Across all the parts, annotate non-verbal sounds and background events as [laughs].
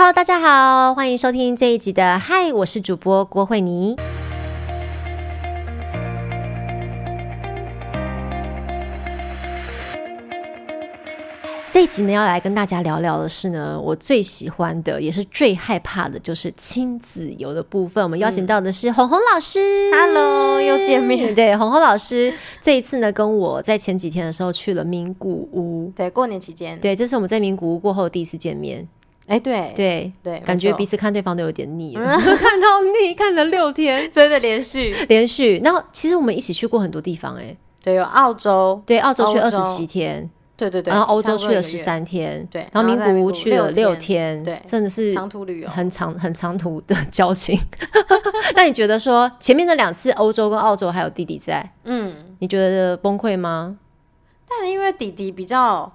Hello，大家好，欢迎收听这一集的嗨，我是主播郭慧妮。这一集呢，要来跟大家聊聊的是呢，我最喜欢的，也是最害怕的，就是亲子游的部分。我们邀请到的是红红老师，Hello，又见面。对，红红老师这一次呢，跟我在前几天的时候去了名古屋，对，过年期间，对，这是我们在名古屋过后第一次见面。哎，对对对，感觉彼此看对方都有点腻了，[laughs] 看到腻，看了六天，[laughs] 真的连续。连续。然后其实我们一起去过很多地方，哎，对，有澳洲，对，澳洲去二十七天。对对对，然后欧洲去了十三天，对，然后名古屋去了六天，对，真的是长途旅游，很长很长途的 [laughs] 交情。那你觉得说前面的两次欧洲跟澳洲还有弟弟在，嗯，你觉得崩溃吗？但是因为弟弟比较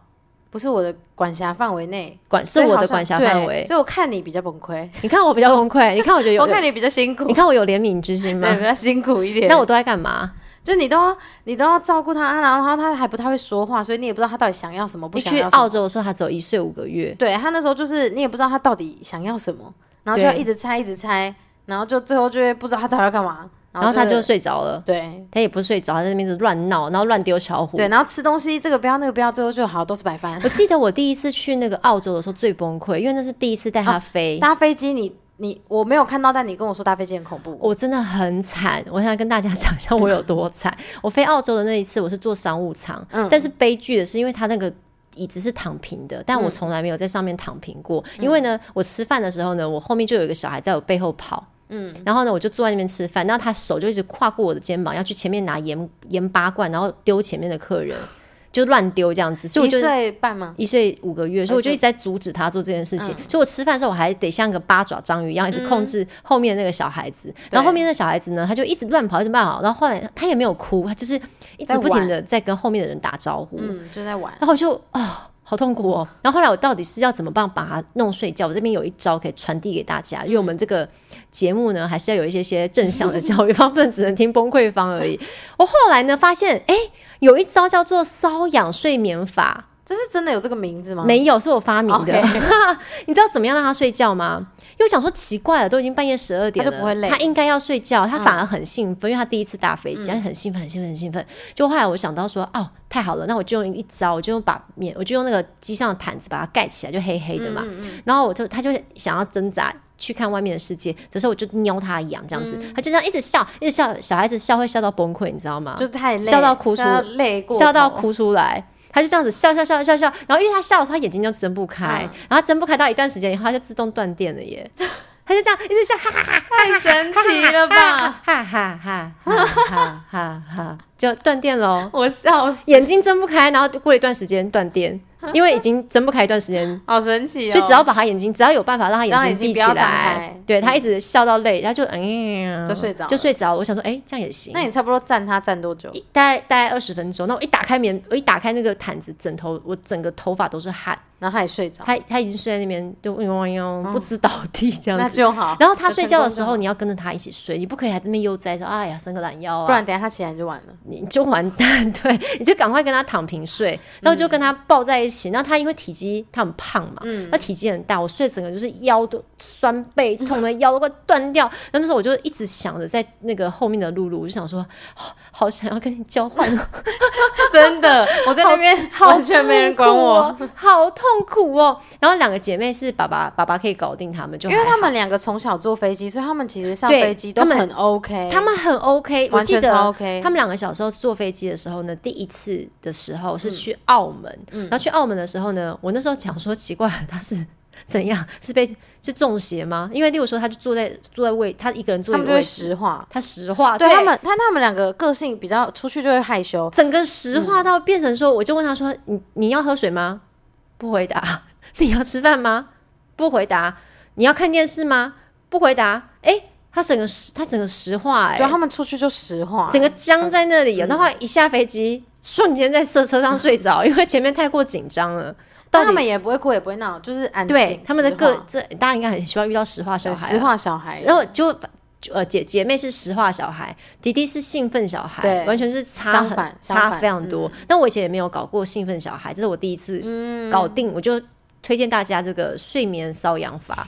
不是我的管辖范围内，管是我的管辖范围，所以我看你比较崩溃。你看我比较崩溃，你看我觉得 [laughs] 我看你比较辛苦，你看我有怜悯之心吗？对，比较辛苦一点。那我都在干嘛？就是你都你都要照顾他，然后他还不太会说话，所以你也不知道他到底想要什么。不想要。去澳洲的时候，他只有一岁五个月。对他那时候就是你也不知道他到底想要什么，然后就要一直猜，一直猜，然后就最后就会不知道他到底要干嘛，然后他就睡着了。对，他也不是睡着，他在那边乱闹，然后乱丢巧虎。对，然后吃东西这个不要那个不要，最后就好都是白饭。我记得我第一次去那个澳洲的时候最崩溃，因为那是第一次带他飞搭飞机，你。你我没有看到，但你跟我说搭飞机很恐怖，我真的很惨。我现在跟大家讲一下我有多惨。[laughs] 我飞澳洲的那一次，我是坐商务舱，但是悲剧的是，因为他那个椅子是躺平的，但我从来没有在上面躺平过。因为呢，我吃饭的时候呢，我后面就有一个小孩在我背后跑，嗯，然后呢，我就坐在那边吃饭，然后他手就一直跨过我的肩膀，要去前面拿盐盐巴罐，然后丢前面的客人。[laughs] 就乱丢这样子，所以我就一岁半吗？一岁五个月，所以我就一直在阻止他做这件事情。所以我吃饭的时候，我还得像个八爪章鱼一样，一直控制后面那个小孩子。然后后面那小孩子呢，他就一直乱跑，一直乱跑。然后后来他也没有哭，他就是一直不停的在跟后面的人打招呼，嗯，就在玩。然后就啊，好痛苦哦。然后后来我到底是要怎么办把它弄睡觉？我这边有一招可以传递给大家，因为我们这个节目呢，还是要有一些些正向的教育 [laughs] 方，不能只能听崩溃方而已。我后来呢发现，哎。有一招叫做瘙痒睡眠法，这是真的有这个名字吗？没有，是我发明的。[laughs] 你知道怎么样让他睡觉吗？因为想说奇怪了，都已经半夜十二点了，他就不会累。他应该要睡觉，他反而很兴奋，因为他第一次搭飞机，他很兴奋，很兴奋，很兴奋。就后来我想到说，哦，太好了，那我就用一招，我就用把棉，我就用那个机上的毯子把它盖起来，就黑黑的嘛。然后我就，他就想要挣扎。去看外面的世界，这时候我就瞄他痒，这样子，他就这样一直笑，一直笑，小孩子笑会笑到崩溃，你知道吗？就是太笑到哭出，累笑到哭出来，他就这样子笑笑笑笑笑，然后因为他笑的时候，他眼睛就睁不开，然后睁不开到一段时间以后，他就自动断电了耶，[laughs] 他就这样一直笑，哈哈哈，太神奇了吧，哈哈哈哈哈哈，就断电喽，我笑死，眼睛睁不开，然后过一段时间断电。[laughs] 因为已经睁不开一段时间，[laughs] 好神奇哦！所以只要把他眼睛，只要有办法让他眼睛闭起来，对他一直笑到累，他就嗯，就睡着，就睡着。我想说，哎，这样也行。那你差不多站他站多久？大概大概二十分钟。那我一打开棉，我一打开那个毯子枕头，我整个头发都是汗。然后他也睡着，他他已经睡在那边，就嗡嗡不知倒地这样子，那就好。然后他睡觉的时候，你要跟着他一起睡，你不可以还在那边悠哉说，哎呀，伸个懒腰啊，不然等下他起来就完了，[laughs] 你就完蛋。对，你就赶快跟他躺平睡，然后就跟他抱在一起。然后他因为体积他很胖嘛，嗯，他体积很大，我睡整个就是腰都酸背痛的腰都快断掉。那时候我就一直想着在那个后面的露露，我就想说，[gasps] 好想要跟你交换，[laughs] 真的，我在那边完全没人管我，好痛苦哦。然后两个姐妹是爸爸，爸爸可以搞定他们，就因为他们两个从小坐飞机，所以他们其实上飞机都很 OK，他们很 OK，完全超 OK。他们两个小时候坐飞机的时候呢，第一次的时候是去澳门，然后去澳门的时候呢，我那时候讲说奇怪，他是怎样，是被是中邪吗？因为例如说，他就坐在坐在位，他一个人坐，他们就会石化，他石化，对。他们，他他们两个个性比较，出去就会害羞，整个石化到变成说，我就问他说，你你要喝水吗？不回答。[laughs] 你要吃饭吗？不回答。你要看电视吗？不回答。哎，他整个石，他整个石化，哎，对，他们出去就石化，整个僵在那里。然后一下飞机，瞬间在车车上睡着，因为前面太过紧张了。但他们也不会哭，也不会闹，就是安静。对，他们的个这大家应该很希望遇到石化小孩，石化小孩。然后就呃姐姐妹是石化小孩，弟弟是兴奋小孩，对，完全是差很差非常多。但我以前也没有搞过兴奋小孩，这是我第一次搞定，我就。推荐大家这个睡眠瘙痒法，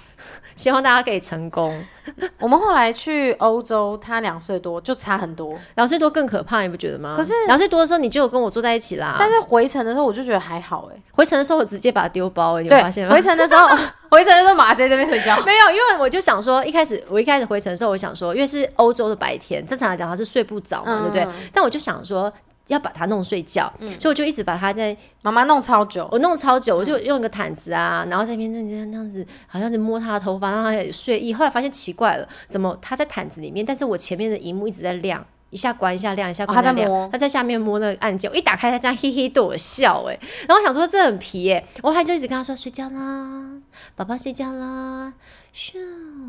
希望大家可以成功。[laughs] 我们后来去欧洲，他两岁多就差很多，两岁多更可怕，你不觉得吗？可是两岁多的时候你就有跟我坐在一起啦，但是回程的时候我就觉得还好哎，回程的时候我直接把它丢包，你有发现吗？回程的时候，[laughs] 回程的时候马在这边睡觉，没有，因为我就想说，一开始我一开始回程的时候，我想说，因为是欧洲的白天，正常来讲他是睡不着嘛，对不对？但我就想说。要把它弄睡觉，所以我就一直把它在妈妈弄超久，我弄超久，我就用一个毯子啊，然后在边那那样子，好像是摸他的头发，让他睡意。后来发现奇怪了，怎么他在毯子里面，但是我前面的荧幕一直在亮，一下关一下亮一下关，他在摸，他在下面摸那个按键，我一打开他这样嘿嘿对我笑哎，然后我想说这很皮哎，我还就一直跟他说睡觉啦，宝宝睡觉啦。咻，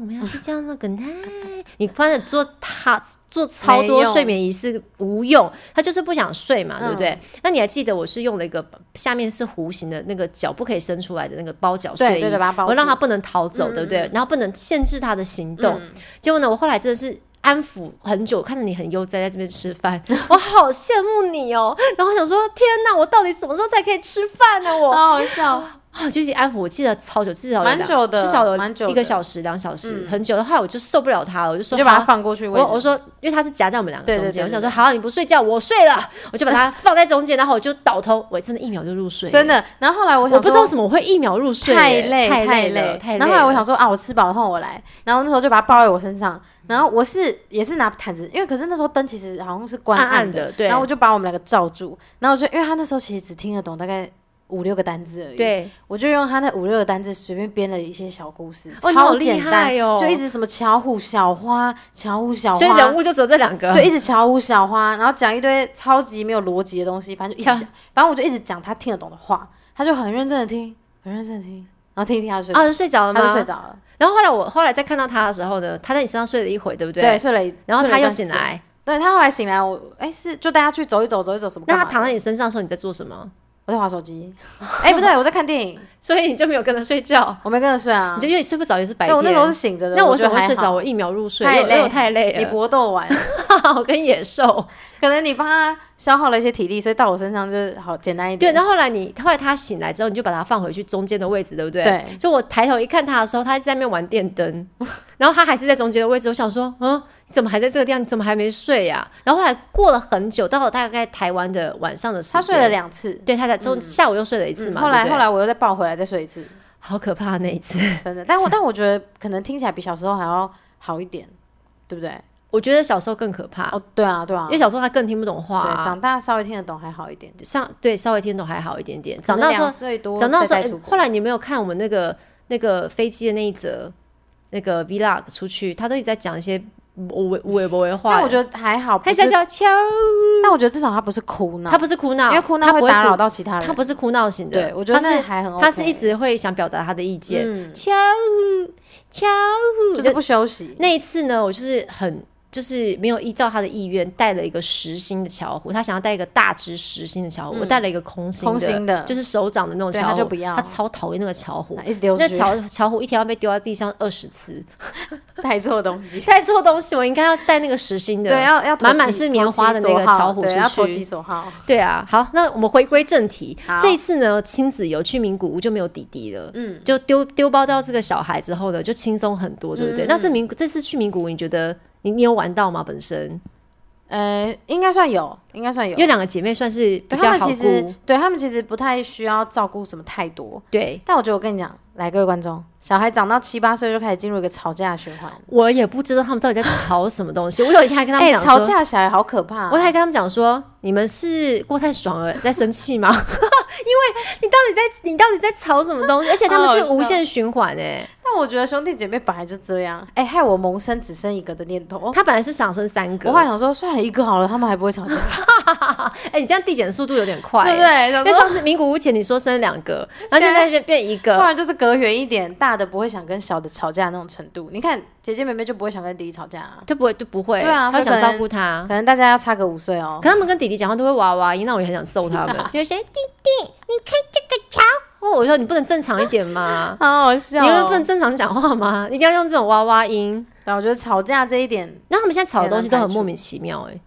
我们要睡觉了，good night。你反正做他做超多睡眠仪式无用，他就是不想睡嘛，对不对？那你还记得我是用了一个下面是弧形的那个脚不可以伸出来的那个包脚睡衣，我让他不能逃走，对不对？然后不能限制他的行动。结果呢，我后来真的是安抚很久，看着你很悠哉在这边吃饭，[laughs] 我好羡慕你哦。然后想说，天哪，我到底什么时候才可以吃饭呢？我好好笑。啊，就是安抚，我记得超久，至少蛮久的，至少有一个小时、两小时，很久的话，我就受不了他了，我就说，就把他放过去。我我说，因为他是夹在我们两个中间，我想说，好，你不睡觉，我睡了，我就把他放在中间，然后我就倒头，我真的一秒就入睡，真的。然后后来我想，我不知道什么我会一秒入睡，太累，太累，太累。然后后来我想说，啊，我吃饱了，换我来。然后那时候就把他抱在我身上，然后我是也是拿毯子，因为可是那时候灯其实好像是关暗的，对。然后我就把我们两个罩住，然后我就因为他那时候其实只听得懂大概。五六个单字而已，对，我就用他那五六个单字随便编了一些小故事，超简单哦，就一直什么巧虎小花，巧虎小花，所以人物就只有这两个，对，一直巧虎小花，然后讲一堆超级没有逻辑的东西，反正就一直讲，反正我就一直讲他听得懂的话，他就很认真的听，很认真的听，然后听一听他就睡，啊，就睡着了吗？他就睡着了。然后后来我后来再看到他的时候呢，他在你身上睡了一会，对不对？对，睡了，然后他又醒来，对他后来醒来，我哎是就带他去走一走，走一走什么？那他躺在你身上的时候，你在做什么？我在划手机，哎，不对，我在看电影，所以你就没有跟他睡觉。我没跟他睡啊，你就因为你睡不着也是白天。我那时候是醒着的，那我怎么会睡着？我一秒入睡，太累，太累了。你搏斗完，[laughs] 我跟野兽，可能你帮他消耗了一些体力，所以到我身上就是好简单一点。对，然后后来你后来他醒来之后，你就把他放回去中间的位置，对不对？对。就我抬头一看他的时候，他在那边玩电灯，[laughs] 然后他还是在中间的位置。我想说，嗯。怎么还在这个地方？你怎么还没睡呀？然后后来过了很久，到了大概台湾的晚上的时间，他睡了两次，对，他在中下午又睡了一次嘛。后来后来我又再抱回来再睡一次，好可怕那一次，[laughs] 真的。但我但我觉得可能听起来比小时候还要好一点，对不对？我觉得小时候更可怕哦。对啊，对啊，因为小时候他更听不懂话，对，长大稍微听得懂还好一点。上对稍微听得懂还好一点点，长大两岁多，长大时候后来你没有看我们那个那个飞机的那一则那个 vlog 出去，他都一直在讲一些。我我也不会画，但我觉得还好，他叫叫敲。但我觉得至少他不是哭闹，他不是哭闹，因为哭闹会打扰到其他人。他不是哭闹型的，对我觉得是还很，他是一直会想表达他的意见。敲敲，就是不休息。那一次呢，我就是很。就是没有依照他的意愿带了一个实心的巧虎，他想要带一个大只实心的巧虎，我带了一个空心空心的，就是手掌的那种巧虎，他就不要，他超讨厌那个巧虎。那巧巧虎一天要被丢在地上二十次，[laughs] 带错东西，[laughs] 带错东西，我应该要带那个实心的，对，要要满满是棉花的那个巧虎出去，要投其所好。[laughs] 对啊，好，那我们回归正题，这一次呢，亲子游去名古屋就没有弟弟了，嗯，就丢丢包到这个小孩之后呢，就轻松很多，对不对？那这名这次去名古屋，你觉得？你你有玩到吗？本身，呃，应该算有，应该算有，因为两个姐妹算是比较好顾，对他们其实不太需要照顾什么太多，对。但我觉得我跟你讲，来各位观众。小孩长到七八岁就开始进入一个吵架循环，我也不知道他们到底在吵什么东西。我有一天还跟他们 [laughs] 讲，吵架的小孩好可怕。我还跟他们讲说，你们是过太爽了在生气吗？[laughs] 因为你到底在你到底在吵什么东西？而且他们是无限循环哎。但我觉得兄弟姐妹本来就这样，哎，害我萌生只生一个的念头。他本来是想生三个，我还想说算了一个好了，他们还不会吵架。[laughs] 哎，你这样递减速度有点快，对不对？因为上次名古屋前你说生两个，然后现在变变一个，不然就是隔远一点，大的不会想跟小的吵架那种程度。你看姐姐妹妹就不会想跟弟弟吵架，就不会就不会，对啊，他想照顾他。可能大家要差个五岁哦，可他们跟弟弟讲话都会哇哇音，那我也很想揍他们。[laughs] 就说弟弟，你看这个家伙，我说你不能正常一点吗？好好笑，你们不能正常讲话吗？一定要用这种哇哇音。对，我觉得吵架这一点，那他们现在吵的东西都很莫名其妙哎。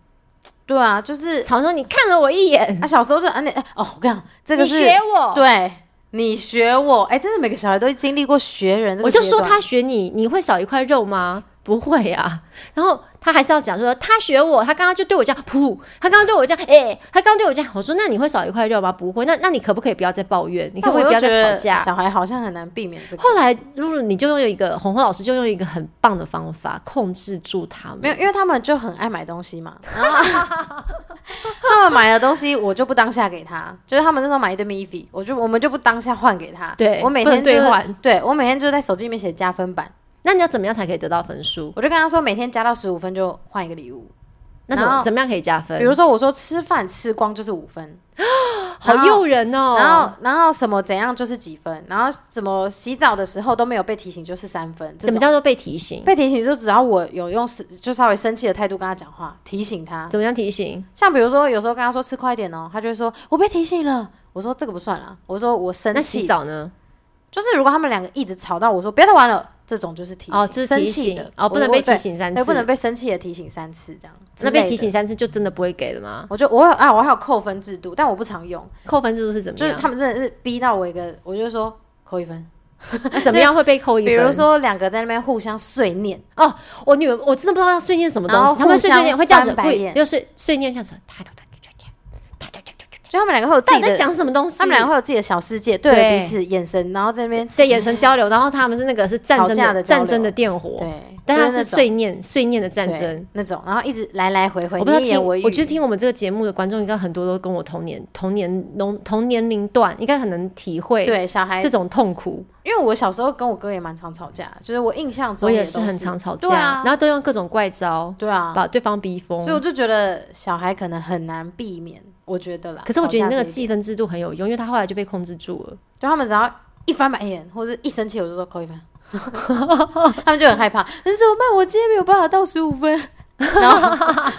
对啊，就是常说你看了我一眼，他小时候就啊那哦，我跟你讲，这个是学我对，你学我，哎，真的每个小孩都经历过学人。我就说他学你，你会少一块肉吗？不会呀。然后。他还是要讲说，他学我，他刚刚就对我这样，噗，他刚刚对我这样，哎，他刚刚对我这样，我说那你会少一块肉吗？不会，那那你可不可以不要再抱怨？你可不可以不要再吵架？小孩好像很难避免这个。后来露露你就用一个红红老师就用一个很棒的方法控制住他们，没有，因为他们就很爱买东西嘛，[laughs] 他们买的东西我就不当下给他，就是他们那时候买一堆米粉，我就我们就不当下换给他，对我每天就换，对我每天就在手机里面写加分版。那你要怎么样才可以得到分数？我就跟他说，每天加到十五分就换一个礼物。那怎怎么样可以加分？比如说，我说吃饭吃光就是五分，[gasps] 好诱人哦。然后，然后什么怎样就是几分？然后怎么洗澡的时候都没有被提醒就是三分。什么叫做被提醒？被提醒就只要我有用就稍微生气的态度跟他讲话，提醒他。怎么样提醒？像比如说，有时候跟他说吃快点哦，他就会说我被提醒了。我说这个不算了。我说我生气。那洗澡呢？就是如果他们两个一直吵到我说别再玩了。这种就是提哦，就是生气的哦，不能被提醒三次，不能被生气的提醒三次，这样。那被提醒三次就真的不会给了吗？我就我有啊，我还有扣分制度，但我不常用。扣分制度是怎么？就是他们真的是逼到我一个，我就说扣一分。[laughs] 怎么样会被扣一分？比如说两个在那边互相碎念哦，我女儿我真的不知道要碎念什么东西，他们碎碎念会这样子，会又碎碎念像什么？就他们两个会有自己在讲什么东西？他们两个会有自己的小世界，对彼此眼神，然后在那边对眼神交流，然后他们是那个是战争的战争的电火，对，但他是碎念碎念的战争那种，然后一直来来回回。我不知道听，我觉得听我们这个节目的观众应该很多都跟我同年同年同同年龄段，应该很能体会对小孩这种痛苦。因为我小时候跟我哥也蛮常吵架，就是我印象中我也是很常吵架，然后都用各种怪招，对啊，把对方逼疯。所以我就觉得小孩可能很难避免。我觉得啦，可是我觉得你那个计分制度很有用，因为他后来就被控制住了。就他们只要一翻白眼或者一生气，我就说扣一分，[laughs] 他们就很害怕。那怎么办？我今天没有办法到十五分。然后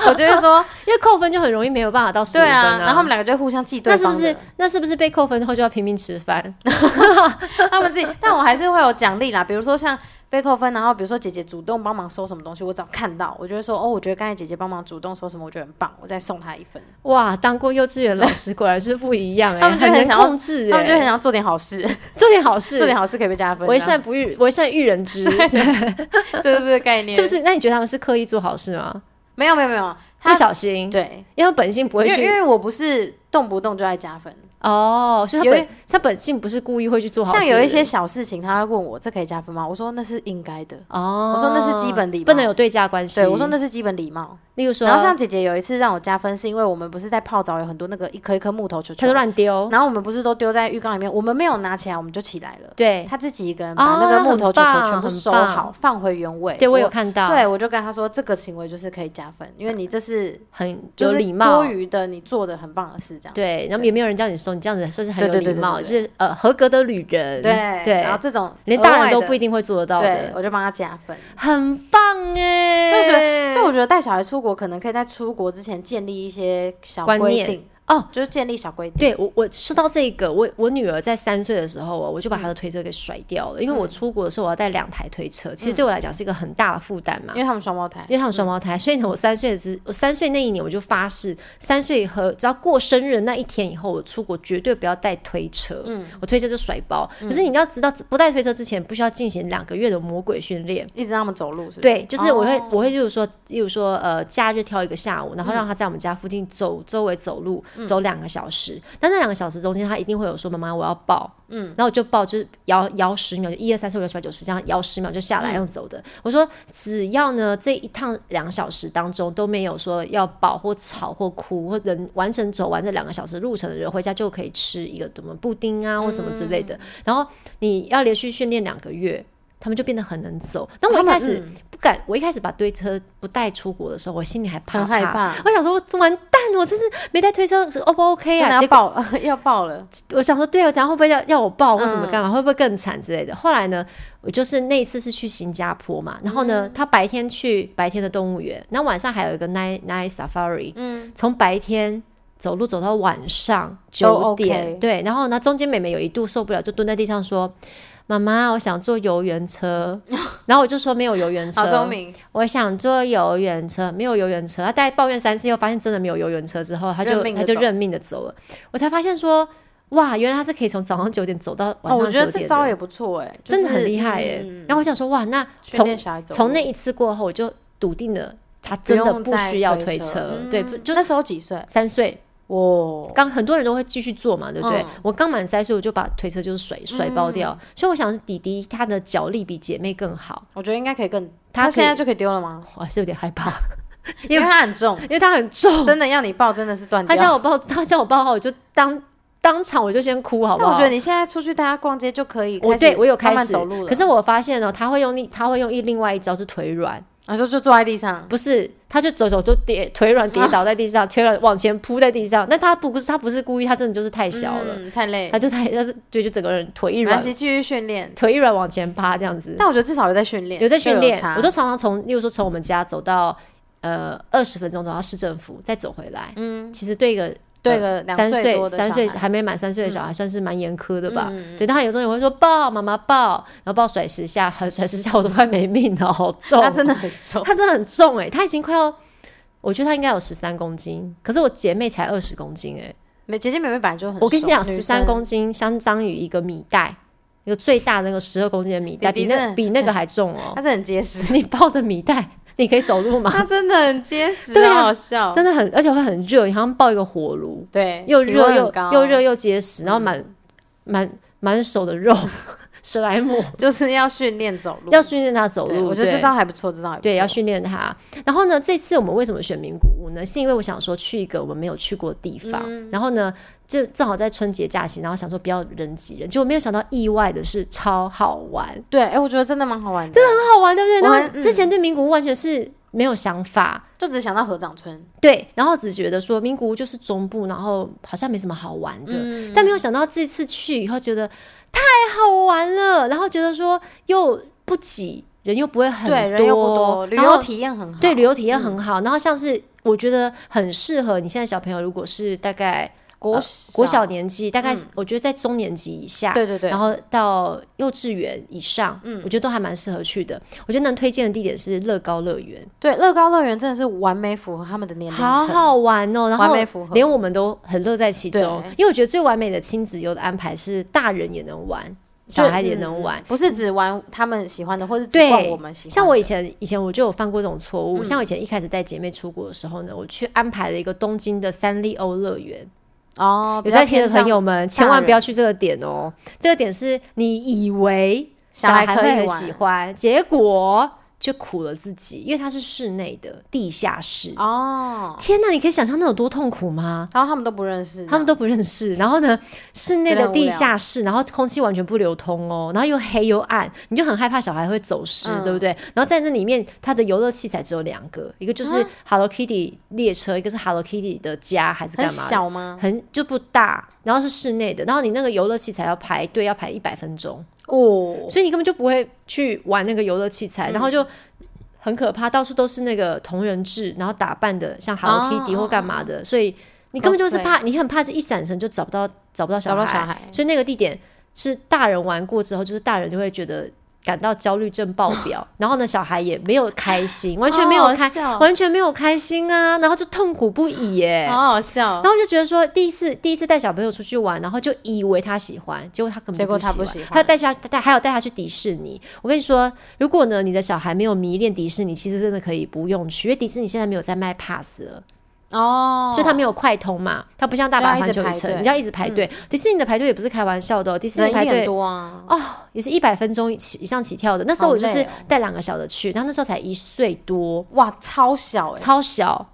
我就会说，因为扣分就很容易没有办法到十分啊。然后他们两个就互相记对那是不是？那是不是被扣分之后就要拼命吃饭？[laughs] 他们自己，但我还是会有奖励啦，比如说像。被扣分，然后比如说姐姐主动帮忙收什么东西，我只要看到，我就会说哦，我觉得刚才姐姐帮忙主动收什么，我觉得很棒，我再送她一份。哇，当过幼稚园老师果然是不一样哎，他们就很想控制，他们就很想做点好事，做点好事，做点好事可以被加分。为善不欲，为善欲人知，[laughs] 就是这个概念，[laughs] 是不是？那你觉得他们是刻意做好事吗？没有，没有，没有，不小心，对，因为本性不会去，因为我不是动不动就爱加分。哦，所以他本他本性不是故意会去做好，像有一些小事情，他会问我这可以加分吗？我说那是应该的。哦，我说那是基本礼貌，不能有对价关系。对，我说那是基本礼貌。例如说，然后像姐姐有一次让我加分，是因为我们不是在泡澡，有很多那个一颗一颗木头球球，他就乱丢。然后我们不是都丢在浴缸里面，我们没有拿起来，我们就起来了。对，她自己一个人把那个木头球球全部收好，放回原位。对我有看到。对，我就跟她说，这个行为就是可以加分，因为你这是很有礼貌、多余的，你做的很棒的事，这样。对，然后也没有人叫你收，你这样子算是很有礼貌，就是呃合格的旅人。对对，然后这种连大人都不一定会做得到的，我就帮他加分，很棒哎。所以我觉得，所以我觉得带小孩出国，可能可以在出出国之前建立一些小规定。哦，就是建立小规定。对我，我说到这个，我我女儿在三岁的时候，我就把她的推车给甩掉了，因为我出国的时候我要带两台推车，其实对我来讲是一个很大的负担嘛。因为他们双胞胎，因为他们双胞胎，所以呢，我三岁的之，我三岁那一年我就发誓，三岁和只要过生日那一天以后，我出国绝对不要带推车。嗯，我推车就甩包。可是你要知道，不带推车之前，不需要进行两个月的魔鬼训练，一直让他们走路。是对，就是我会，我会，例如说，例如说，呃，假日挑一个下午，然后让他在我们家附近走周围走路，走两个小时。时，但那两个小时中间，他一定会有说：“妈妈，我要抱。”嗯，然后我就抱，就是摇摇十秒，就一二三四五六七八九十，这样摇十秒就下来，用走的。我说，只要呢这一趟两小时当中都没有说要抱或吵或哭，或人完成走完这两个小时路程的人，回家就可以吃一个什么布丁啊或什么之类的。然后你要连续训练两个月。他们就变得很能走。那我一开始不敢，我一开始把推车不带出国的时候，我心里还怕害怕。我想说，完蛋，我这是没带推车，O 不 OK 啊？[laughs] 要爆，[laughs] 要爆了。我想说，对啊，然后会不会要要我爆或什么干嘛？会不会更惨之类的？后来呢，我就是那一次是去新加坡嘛，然后呢，他白天去白天的动物园，那晚上还有一个 night night safari，嗯，从白天走路走到晚上九点，对，然后呢，中间妹妹有一度受不了，就蹲在地上说。妈妈，我想坐游园车，[laughs] 然后我就说没有游园车。好聪明！我想坐游园车，没有游园车。他大概抱怨三次，又发现真的没有游园车之后，他就他就认命的走了。我才发现说，哇，原来他是可以从早上九点走到晚哦，我上觉得九点，这招也不错哎，就是真的很厉害耶。嗯然后我想说，哇，那训从从那一次过后，我就笃定了，他真的不需要推推车，嗯对，就那时候几岁？三岁。哇，刚很多人都会继续做嘛，对不对？嗯我刚满三岁，我就把推车就是甩甩爆掉。所以我想是弟弟他的脚力比姐妹更好，我觉得应该可以更，他以他现在就可以丢了吗？我还是有点害怕，[laughs] 因为他很重，因为他很重。真的要你抱真的是断掉。他叫我抱，他叫我抱好，我就当当场我就先哭，好不好？但我觉得你现在出去大家逛街就可以我对我有开始走路了，可是我发现哦，他会用另他会用一另外一招是腿软，我说就坐在地上，不是，他就走走就跌腿软跌倒在地上，腿软往前扑在地上。但他不是他不是故意，他真的就是太小了，嗯，太累他，就太他是对，就整个人腿一软，继续训练。腿一软往前趴这样子。但我觉得至少有在训练，有在训练就，我都常常从，例如说从我们家走到呃二十分钟走到市政府，再走回来。嗯，其实对一个对呃个两三岁三岁还没满三岁的小孩，算是蛮严苛的吧？嗯对，但他有时候也会说抱妈妈抱，然后抱甩十下，很甩十下我都快没命了，好重哦，他真的很重，他真的很重哎、他已经快要，我觉得他应该有十三公斤，可是我姐妹才二十公斤哎、美姐姐妹妹本来就很，我跟你讲，十三公斤相当于一个米袋，一个最大的那个十二公斤的米袋，比那比那个还重哦、[laughs] 她真的很结实，[laughs] 你抱的米袋，你可以走路吗？[laughs] 它真的很结实，对啊好好笑，真的很，而且会很热，你好像抱一个火炉，对，又热又高。又热，又结实，然后满满满手的肉，史莱姆就是要训练走路，要训练他走路，我觉得这招还不错，这招对，要训练他。然后呢，这次我们为什么选名古屋呢？是因为我想说去一个我们没有去过的地方，嗯。然后呢，就正好在春节假期，然后想说不要人挤人，结果没有想到意外的是超好玩，对，哎，我觉得真的蛮好玩的，真的很好玩，对不对？然我之前对名古屋完全是没有想法。就只想到合掌村，对，然后只觉得说名古屋就是中部，然后好像没什么好玩的，嗯但没有想到这次去以后觉得太好玩了，然后觉得说又不挤，人又不会很对，人又不多，旅游体验很好，对，旅游体验很好。然后像是我觉得很适合你现在小朋友，如果是大概国呃国小，年纪，大概我觉得在中年级以下，对对对，然后到幼稚园以上，嗯，我觉得都还蛮适合去的。我觉得能推荐的地点是乐高乐园，对乐高乐园真的是完美符合他们的年龄，好好玩哦，然后完美符合连我们都很乐在其中。因为我觉得最完美的亲子游的安排是大人也能玩，小孩也能玩。嗯不是只玩他们喜欢的，或是只对逛我们喜欢的。像我以前以前我就有犯过这种错误，嗯像我以前一开始带姐妹出国的时候呢，我去安排了一个东京的三丽鸥乐园。哦，有在听的朋友们，千万不要去这个点哦。这个点是你以为小小孩可以很喜欢，结果就苦了自己，因为它是室内的地下室。哦，天哪，你可以想象那有多痛苦吗？然后他们都不认识，他们都不认识，然后呢，室内的地下室，然后空气完全不流通哦，然后又黑又暗，你就很害怕小孩会走失，嗯对不对？然后在那里面，它的游乐器材只有两个，一个就是啊 Hello Kitty 列车，一个是 Hello Kitty 的家，还是干嘛的？小吗？很就不大，然后是室内的，然后你那个游乐器材要排队，要排一百分钟，哦，所以你根本就不会去玩那个游乐器材，嗯。然后就很可怕，到处都是那个同人志，然后打扮的像 Hello 哦 Kitty 或干嘛的，所以你根本就是怕，你很怕这一闪神就找不到找不到小孩，找不到小孩。所以那个地点是大人玩过之后，就是大人就会觉得。感到焦虑症爆表，[laughs] 然后呢，小孩也没有开心，完全没有开，好好完全没有开心啊，然后就痛苦不已耶。好好笑然。后就觉得说，第一次第一次带小朋友出去玩，然后就以为他喜欢，结果他根本结果他不不喜欢还有带他带还有带他去迪士尼。我跟你说，如果呢你的小孩没有迷恋迪士尼，其实真的可以不用去，因为迪士尼现在没有在卖 pass 了，哦，所以它没有快通嘛，它不像大阪环球影城，你要一直排队。迪士尼的排队也不是开玩笑的、哦，迪士尼排队多啊。哦也是一百分钟起以上起跳的。那时候我就是带两个小的去，然后那时候才一岁多，哇，超小哎、超小。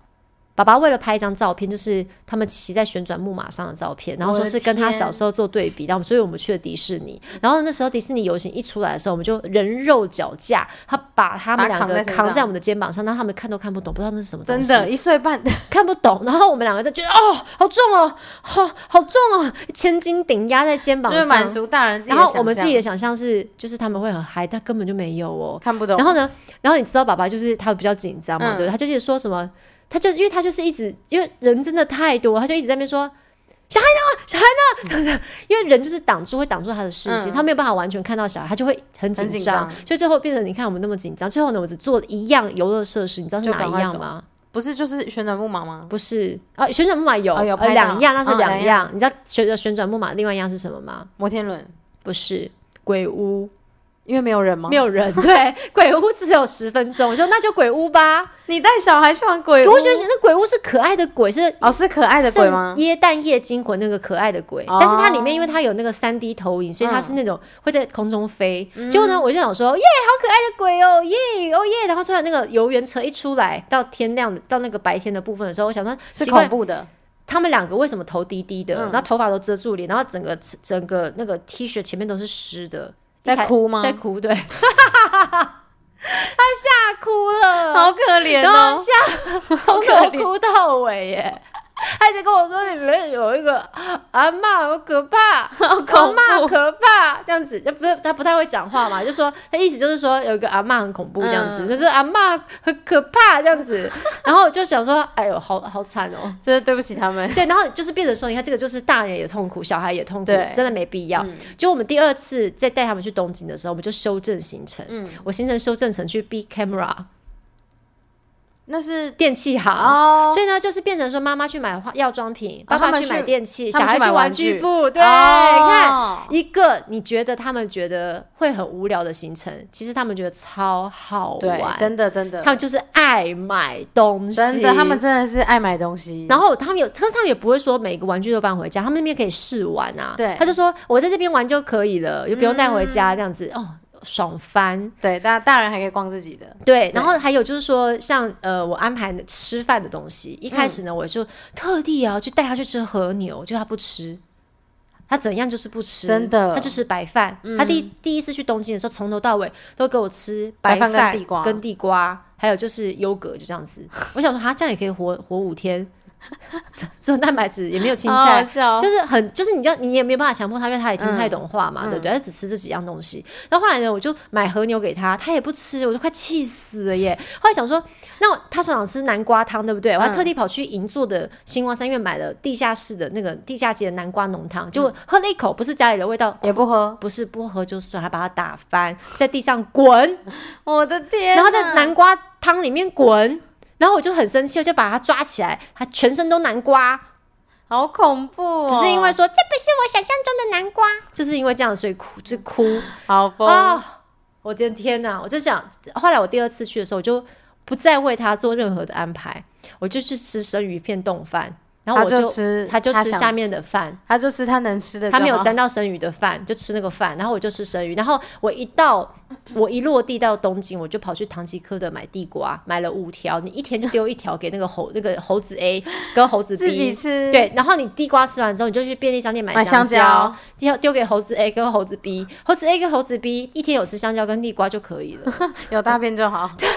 爸爸为了拍一张照片，就是他们骑在旋转木马上的照片，然后说是跟他小时候做对比，然后所以我们去了迪士尼。然后那时候迪士尼游行一出来的时候，我们就人肉脚架，他把他们两个扛在我们的肩膀上，让他们看都看不懂，不知道那是什么东西，真的，一岁半看不懂。然后我们两个就觉得哦，好重哦，好好重哦，千斤顶压在肩膀就是满。足大人自己然。后我们自己的想象是，就是他们会很嗨，但根本就没有哦。看不懂。然后呢，然后你知道爸爸就是他比较紧张嘛，嗯对？他就一直说什么，他就因为他就是一直因为人真的太多，他就一直在那边说。小孩呢？小孩呢？[laughs] 因为人就是挡住，会挡住他的视线，嗯他没有办法完全看到小孩，他就会很紧张张，所以最后变成你看我们那么紧张，最后呢，我只做了一样游乐设施，你知道是哪一样吗？不是就是旋转木马吗？不是啊，旋转木马有哦有两样，那是哦两两样。你知道随着旋转木马另外一样是什么吗？摩天轮，不是鬼屋，因为没有人吗？没有人。对，[laughs] 鬼屋只有十分钟，我说那就鬼屋吧。你带小孩去玩鬼屋我觉得那鬼屋是可爱的鬼，是哦，是可爱的鬼吗圣？耶诞夜惊魂那个可爱的鬼，哦但是它里面因为它有那个三 D 投影，所以它是那种会在空中飞。结果呢，我就想说，耶，好可爱的鬼哦，耶，哦耶！然后突然那个游园车一出来，到天亮的到那个白天的部分的时候，我想说，是恐怖的，他们两个为什么头低低的，嗯然后头发都遮住脸，然后整个整个那个 T 恤前面都是湿的，在哭吗在哭，对，[laughs] 他吓哭了，好可怜哦。吓 [laughs] 好可怜头哭到尾耶。[laughs] 他一直跟我说里面有一个阿嬷好可怕，[laughs] 好阿恐怖，可怕，这样子就不是他不太会讲话嘛，就说他意思就是说有一个阿嬷很恐怖这样子，嗯就是阿嬷很可怕这样子，[laughs] 然后我就想说，哎呦，好好惨哦。真的对不起他们。对，然后就是变成说，你看这个就是大人也痛苦，小孩也痛苦，真的没必要。嗯就我们第二次再带他们去东京的时候，我们就修正行程。嗯，我行程修正成去 B Camera 那是电器行。哦，所以呢，就是变成说，妈妈去买化药妆品，爸爸去买电器，小孩去玩玩具具部。对，哦看一个你觉得他们觉得会很无聊的行程，其实他们觉得超好对，玩。真的真的他们就是爱买东西，真的，他们真的是爱买东西。然后他们有，可是他们也不会说每个玩具都搬回家，他们那边可以试玩啊。对他就说我在这边玩就可以了，就不用带回家这样子、哦，爽翻。对，大大人还可以逛自己的。对，然后还有就是说，像呃，我安排吃饭的东西，一开始呢，我就特地啊去带他去吃和牛，就他不吃。他怎样就是不吃，真的他就吃白饭。他第第一次去东京的时候，从头到尾都给我吃白饭饭跟地瓜跟地瓜，还有就是优格，就这样子。我想说，他这样也可以活活五天，[laughs] 只有蛋白质，也没有青菜就是很，就是你就你也没有办法强迫他，因为他也听不太懂话嘛，嗯对不对？他只吃这几样东西。然后后来呢，我就买和牛给他，他也不吃，我就快气死了耶。后来想说，那我他想吃南瓜汤，对不对？我还嗯特地跑去银座的星光三院买了地下室的那个地下街的南瓜浓汤，嗯结果喝了一口，不是家里的味道。也不喝。不是不喝就算，还把它打翻，在地上滚，[laughs] 我的天然后在南瓜汤里面滚，然后我就很生气，我就把他抓起来，他全身都南瓜，好恐怖哦！只是因为说这不是我想象中的南瓜，就是因为这样，所以哭就哭。好疯，啊！我的天哪！我就想，后来我第二次去的时候，我就不再为他做任何的安排，我就去吃生鱼片冻饭，然后我就吃，他就吃下面的饭，他就吃他能吃的，他没有沾到生鱼的饭，就吃那个饭，然后我就吃生鱼，然后我一到我一落地到东京，我就跑去唐吉诃德买地瓜，买了五条，你一天就丢一条给那个猴那个猴子 A 跟猴子 B 自己吃，，对，然后你地瓜吃完之后，你就去便利商店买买香香蕉丢丢给猴子 A 跟猴子 B，猴子 A 跟猴子 B 一天有吃香蕉跟地瓜就可以了，[laughs] 有大便就好。对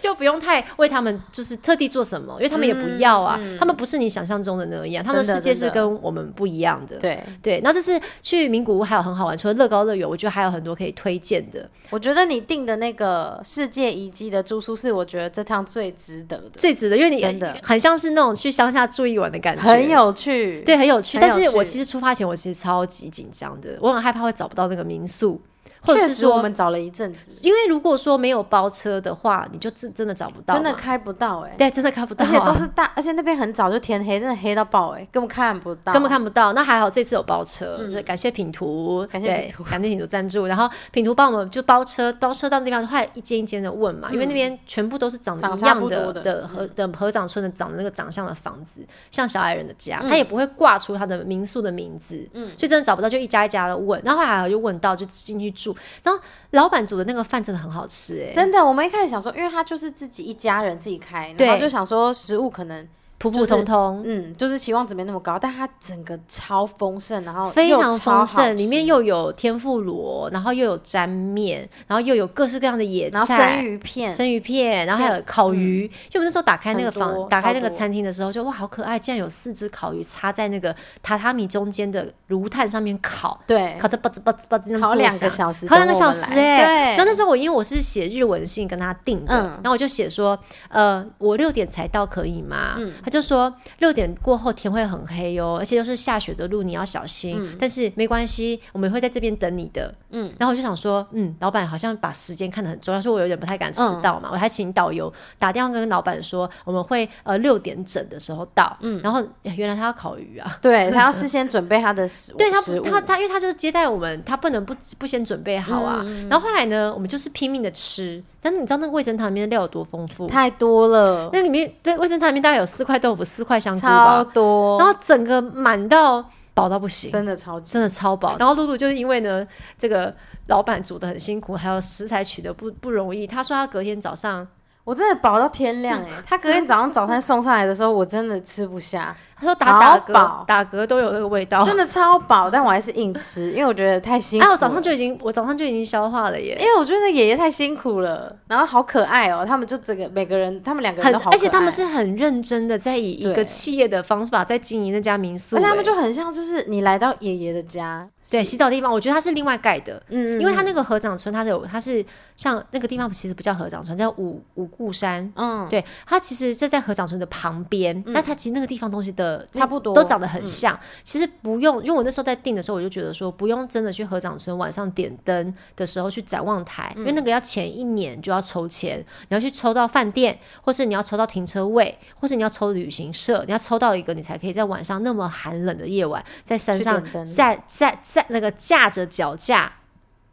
就不用太为他们就是特地做什么，因为他们也不要啊，他们不是你想象中的那样，他们的世界是跟我们不一样的。对，对，那这次去名古屋还有很好玩，除了乐高乐园，我觉得还有很多可以推荐的。我觉得你订的那个世界遗迹的住宿是我觉得这趟最值得的，最值得，因为你真的很像是那种去乡下住一晚的感觉，很有趣。对。很有趣但是我其实出发前，我其实超级紧张的，我很害怕会找不到那个民宿，或者确实我们找了一阵子，因为如果说没有包车的话，你就真真的找不到，真的开不到哎、对，真的开不到啊、而且都是大，而且那边很早就天黑，真的黑到爆哎、根本看不到，根本看不到。那还好这次有包车，感谢品图，嗯感谢品图感谢品图赞助。然后品图帮我们就包车，包车到那地方，后来一间一间的问嘛，因为那边全部都是长得一样的的的合的合掌村的长的那个长相的房子，像小矮人的家，嗯他也不会挂出他的民宿的名字，嗯，所以真的找不到，就一家一家的问。然后后来就问到，就进去住，然后老板煮的那个饭真的很好吃、哎，真的，我们一开始想说，因为他就是自己一家人自己开，然后就想说食物可能普普通通。嗯，就是期望值没那么高，但它整个超丰盛，然后非常丰盛，里面又有天妇罗，然后又有沾面，然后又有各式各样的野菜，然后生鱼片，生鱼片，然后还有烤鱼。因为我们那时候打开那个房，打开那个餐厅的时候，就哇，好可爱！竟然有四只烤鱼插在那个榻榻米中间的炉炭上面烤，对，烤着吧吱吧吱吧吱，烤两个小时，烤两个小时哎、对，然后那时候我因为我是写日文信跟他订的，嗯。然后我就写说，呃，我六点才到可以吗？嗯。他就说六点过后天会很黑哦，而且又是下雪的路，你要小心。但是没关系，我们会在这边等你的。嗯，然后我就想说，嗯，老板好像把时间看得很重要，说我有点不太敢迟到嘛，我还请导游打电话跟老板说，我们会呃六点整的时候到。嗯，然后原来他要烤鱼啊，对他要事先准备他的食物对他他他，因为他就是接待我们，他不能不不先准备好啊。然后后来呢，我们就是拼命的吃。但是你知道那个味噌汤里面的料有多丰富？太多了。那里面对味噌汤里面大概有四块豆腐，四块香菇吧，超多。然后整个满到饱到不行，真的超真的超饱。然后露露就是因为呢，这个老板煮的很辛苦，还有食材取得不不容易。他说他隔天早上。我真的饱到天亮哎！他隔天早上早餐送上来的时候，我真的吃不下。他说打打嗝，打嗝都有那个味道，真的超饱，但我还是硬吃，因为我觉得太辛苦。哎，[laughs] 我早上就已经，我早上就已经消化了耶。因为我觉得爷爷太辛苦了，然后好可爱哦，他们就整个每个人，他们两个人都好，而且他们是很认真的在以一个企业的方法在经营那家民宿，而且他们就很像就是你来到爷爷的家。对，洗澡地方，我觉得它是另外盖的，嗯，因为它那个合掌村，它有它是像那个地方其实不叫合掌村，叫五五固山，嗯，对，它其实是在合掌村的旁边，但它其实那个地方东西的差不多都长得很像，其实不用，因为我那时候在订的时候，我就觉得说不用真的去合掌村晚上点灯的时候去展望台，因为那个要前一年就要抽钱，你要去抽到饭店，或是你要抽到停车位，或是你要抽旅行社，你要抽到一个，你才可以在晚上那么寒冷的夜晚在山上在在。在那个架着脚架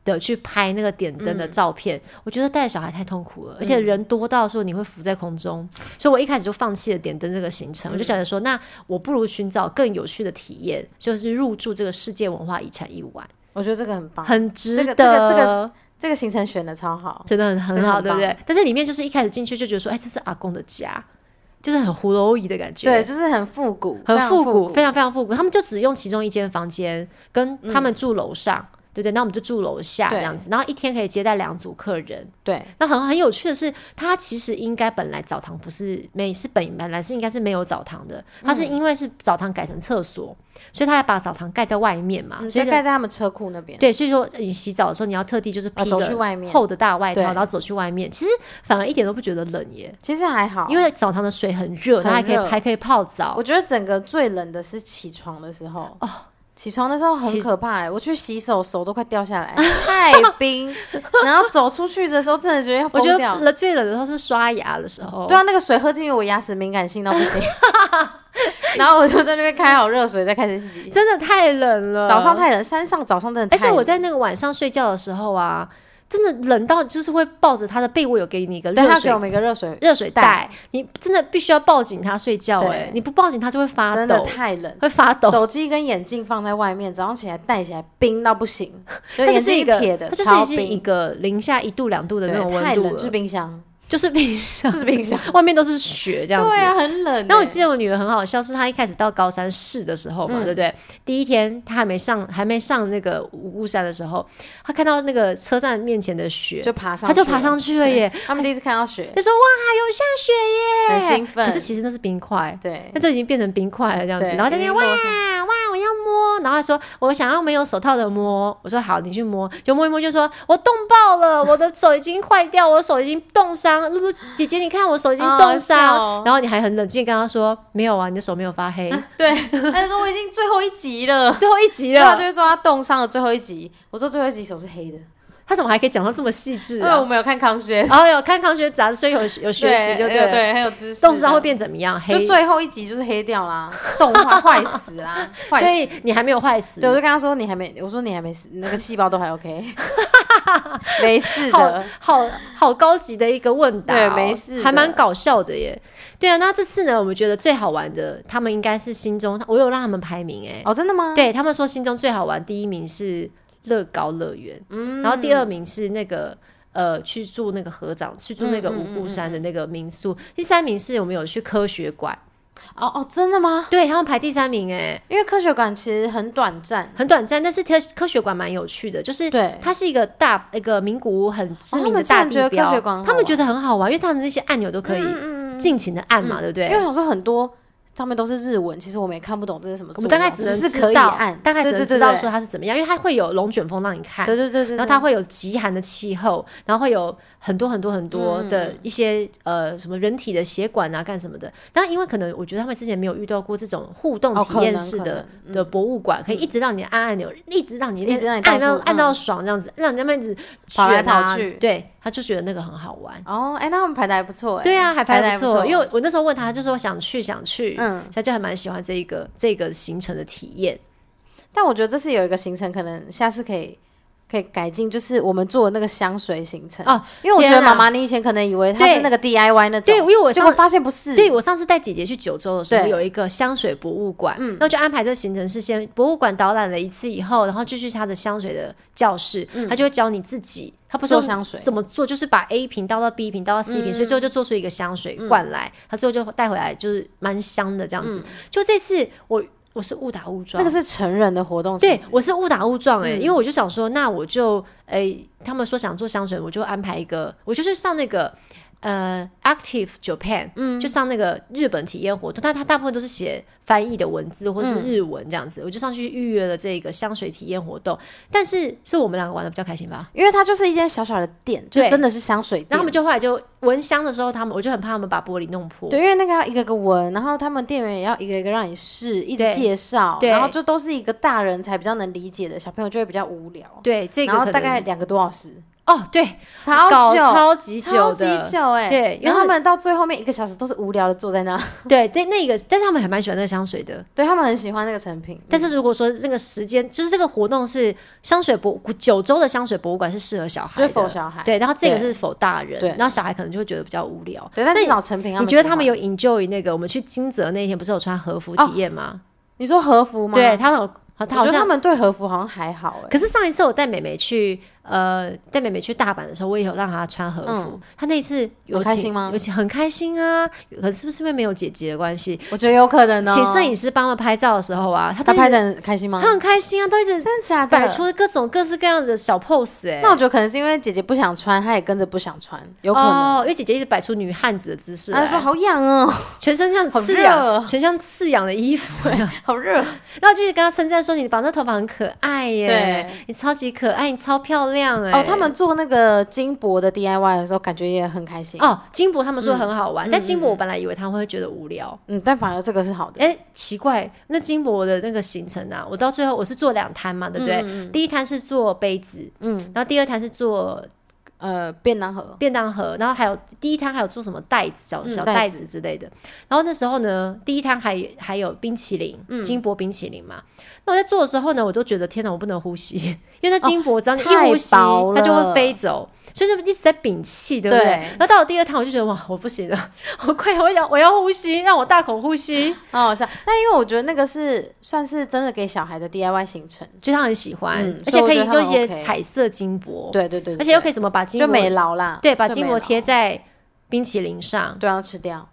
的去拍那个点灯的照片，我觉得带小孩太痛苦了，而且人多到说你会浮在空中，所以我一开始就放弃了点灯这个行程。我就想着说，那我不如寻找更有趣的体验，就是入住这个世界文化遗产一晚。我觉得这个很棒，很值得。这个这个这个这个行程选的超好，真的很很好，对不对？但是里面就是一开始进去就觉得说，哎，这是阿公的家。就是很胡诌仪的感觉，对，就是很复古，很复古，非常非常复古。他们就只用其中一间房间，跟他们住楼上，对不对？那我们就住楼下这样子，然后一天可以接待两组客人。对，那很很有趣的是，它其实应该本来澡堂不是没是本本来是应该是没有澡堂的，它是因为是澡堂改成厕所。所以他要把澡堂盖在外面嘛，所以盖在他们车库那边。对，所以说你洗澡的时候，你要特地就是披了厚的大外套，然后走去外面。其实反而一点都不觉得冷耶，其实还好，因为澡堂的水很热，它还可以还可以泡澡。我觉得整个最冷的是起床的时候哦。起床的时候很可怕哎，我去洗手手都快掉下来，[laughs] 太冰。然后走出去的时候，真的觉得要疯掉。冷最冷的时候是刷牙的时候，对啊，那个水喝进去，我牙齿敏感性到不行。[laughs] 然后我就在那边开好热水，再开始洗。真的太冷了，早上太冷，山上早上真的。而且我在那个晚上睡觉的时候啊。真的冷到就是会抱着他的被窝，有给你一个热水，给我们一个热水热水袋。你真的必须要抱紧他睡觉哎，你不抱紧他就会发抖，真的太冷，会发抖。手机跟眼镜放在外面，早上起来戴起来冰到不行。它就 [laughs] 是一个铁的，它就是一个零下一度两度的那种温度，就是冰箱。就是冰箱，就是冰箱，[laughs] 外面都是雪这样子。对啊，很冷。那我记得我女儿很好笑，是她一开始到高山试的时候嘛，对不对？第一天她还没上，还没上那个五雾山的时候，她看到那个车站面前的雪，就爬上，她就爬上去了耶。他们第一次看到雪，就说哇，有下雪耶，很兴奋。可是其实那是冰块，对，那这已经变成冰块了这样子。然后在那边哇哇，我要摸，然后她说我想要没有手套的摸，我说好，你去摸，就摸一摸，就说我冻爆了，我的手已经坏掉，我手已经冻伤，露露姐姐。你看我手已经冻伤，然后你还很冷静跟他说：“没有啊，你的手没有发黑。[laughs] ”对，他就说：“我已经最后一集了，最后一集了。”他就会说他冻伤了最后一集。我说最后一集手是黑的。他怎么还可以讲到这么细致？因为我们有看康轩，然后有看康轩杂志，所以有有学习，就对 [laughs] 对，很有知识。冻伤会变怎么样？黑，就最后一集就是黑掉啦，[laughs] 冻坏坏死啦。[laughs] 所以你还没有坏死。对，我就跟他说你还没，我说你还没死，那个细胞都还 OK，没事的。好好高级的一个问答，对，没事，还蛮搞笑的耶。对啊，那这次呢，我们觉得最好玩的，他们应该是心中，我有让他们排名哎。哦，真的吗？对他们说心中最好玩，第一名是。乐高乐园，然后第二名是那个呃去住那个河长，去住那个五谷山的那个民宿，第三名是我们有去科学馆。哦哦，真的吗？对他们排第三名哎，因为科学馆其实很短暂，很短暂，但是科科学馆蛮有趣的，就是对它是一个大一个名古屋很知名的大地标，他们觉得很好玩，因为他们那些按钮都可以尽情的按嘛，对不对？因为想说很多。上面都是日文，其实我们也看不懂这是什么。我们大概只能是可以按，大概只能知道说它是怎么样，因为它会有龙卷风让你看。对对对对。然后它会有极寒的气候，然后会有很多很多很多的一些呃什么人体的血管啊干什么的。但因为可能我觉得他们之前没有遇到过这种互动体验式的的博物馆，可以一直让你按按钮，一直让你一直让你按到按到爽这样子，让你那边一直跑来跑去。对，他就觉得那个很好玩。哦，哎，那他们排的还不错哎。对啊，还排的不错。因为我那时候问他，他就说想去想去，嗯，他就还蛮喜欢这一个这个行程的体验。但我觉得这次有一个行程，可能下次可以。可以改进，就是我们做的那个香水行程哦。因为我觉得妈妈，你以前可能以为它是那个 DIY 那种，对，因为我结果发现不是。对我上次带姐姐去九州的时候，有一个香水博物馆，嗯，那就安排这个行程是先博物馆导览了一次以后，然后就去他的香水的教室，他就会教你自己，他不做香水怎么做，就是把 A 瓶倒到 B 瓶，倒到 C 瓶，所以最后就做出一个香水罐来，他最后就带回来，就是蛮香的这样子。就这次我。我是误打误撞，那个是成人的活动。对，我是误打误撞哎，因为我就想说，那我就哎，他们说想做香水，我就安排一个，我就是上那个。呃，Active Japan，嗯，就上那个日本体验活动，但它大部分都是写翻译的文字或是日文这样子，我就上去预约了这个香水体验活动。但是是我们两个玩的比较开心吧，因为它就是一间小小的店，就真的是香水店。然后他们就后来就闻香的时候，他们我就很怕他们把玻璃弄破。对，因为那个要一个个闻，然后他们店员也要一个一个让你试，一直介绍，然后就都是一个大人才比较能理解的，小朋友就会比较无聊。对，这个然后大概两个多小时。哦，对，超久，超级久，超级久，哎，对，然后他们到最后面一个小时都是无聊的坐在那，[laughs] 对，对，那个，但是他们还蛮喜欢那个香水的，对他们很喜欢那个成品。但是如果说这个时间，就是这个活动是香水博九州的香水博物馆是适合小孩，就是否小孩，对，然后这个是否大人，对，然后小孩可能就会觉得比较无聊，对，但至少成品，你觉得他们有 enjoy 那个我们去金泽那天不是有穿和服体验吗？你说和服吗？对他们，我觉得他们对和服好像还好，哎，可是上一次我带美美去。呃，带妹妹去大阪的时候，我也有让她穿和服。她那次有开心吗？有请很开心啊！可是不是因为没有姐姐的关系？我觉得有可能哦。请摄影师帮她拍照的时候啊，她她拍的很开心吗？她很开心啊，都一直真的假的摆出各种各式各样的小 pose 哎。那我觉得可能是因为姐姐不想穿，她也跟着不想穿，有可能。哦因为姐姐一直摆出女汉子的姿势，她说好痒哦，全身像刺痒，全像刺痒的衣服，对，[laughs] 好热。然后就是跟她称赞说：“你绑这头发很可爱耶，你超级可爱，你超漂亮哎。”哦，他们。做那个金箔的 DIY 的时候，感觉也很开心哦。金箔他们说很好玩，但金箔我本来以为他们会觉得无聊，嗯，但反而这个是好的。哎，奇怪，那金箔的那个行程啊，我到最后我是做两摊嘛，对不对？第一摊是做杯子，嗯，然后第二摊是做呃便当盒，便当盒，然后还有第一摊还有做什么袋子，小小袋子之类的。然后那时候呢，第一摊还还有冰淇淋，金箔冰淇淋嘛。那我在做的时候呢，我都觉得天哪，我不能呼吸，因为那金箔，只要你一呼吸，它就会飞走，所以就一直在屏气，对不对？然后到了第二趟，我就觉得哇，我不行了，我快，我要我要呼吸，让我大口呼吸，好好笑。但因为我觉得那个是算是真的给小孩的 DIY 行程，就他很喜欢，而且可以用一些彩色金箔，对对对，而且又可以什么把金箔就美劳啦，对，把金箔贴在冰淇淋上，对，要吃掉，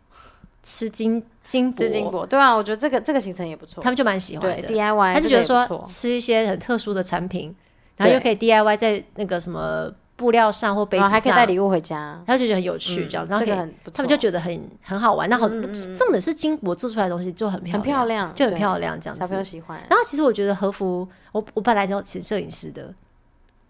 吃金。金箔，金箔，对啊，我觉得这个这个行程也不错，他们就蛮喜欢的。DIY，他就觉得说吃一些很特殊的产品，然后又可以 DIY 在那个什么布料上或杯子上，还可以带礼物回家，然后就觉得很有趣，这样，然后他们就觉得很很好玩。那好，重的是金箔做出来的东西就很漂亮，很漂亮，就很漂亮，这样子，小朋友喜欢。然后其实我觉得和服，我我本来就请摄影师的，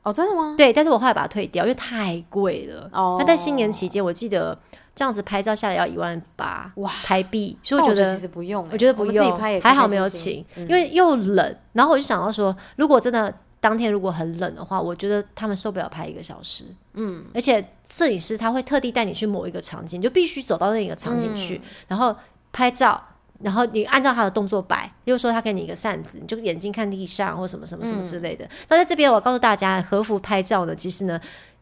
哦，真的吗？对，但是我后来把它退掉，因为太贵了。哦，那在新年期间，我记得。这样子拍照下来要一万八哇台币，所以我觉得其实不用，我觉得不用，还好没有请，因为又冷。然后我就想到说，如果真的当天如果很冷的话，我觉得他们受不了拍一个小时。嗯，而且摄影师他会特地带你去某一个场景，就必须走到那个场景去，然后拍照，然后你按照他的动作摆。例如说，他给你一个扇子，你就眼睛看地上或什么什么什么之类的。那在这边，我告诉大家，和服拍照呢，其实呢。